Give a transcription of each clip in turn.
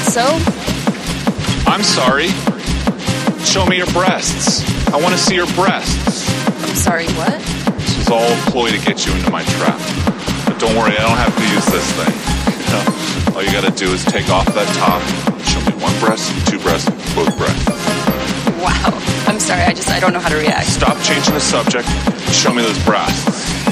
so? I'm sorry. Show me your breasts. I want to see your breasts. I'm sorry, what? This is all a ploy to get you into my trap. But don't worry, I don't have to use this thing. You know, all you gotta do is take off that top, show me one breast, two breasts, both breasts. Wow. I'm sorry, I just, I don't know how to react. Stop changing the subject. Show me those breasts.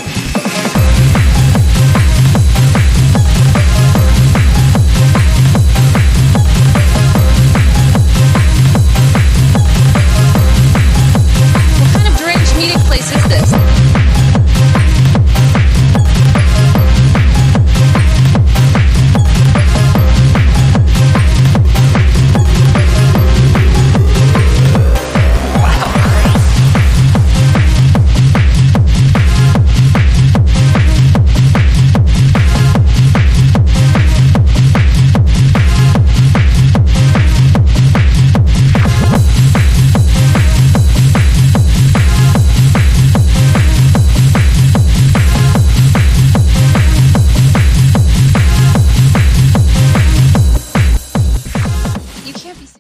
Yes.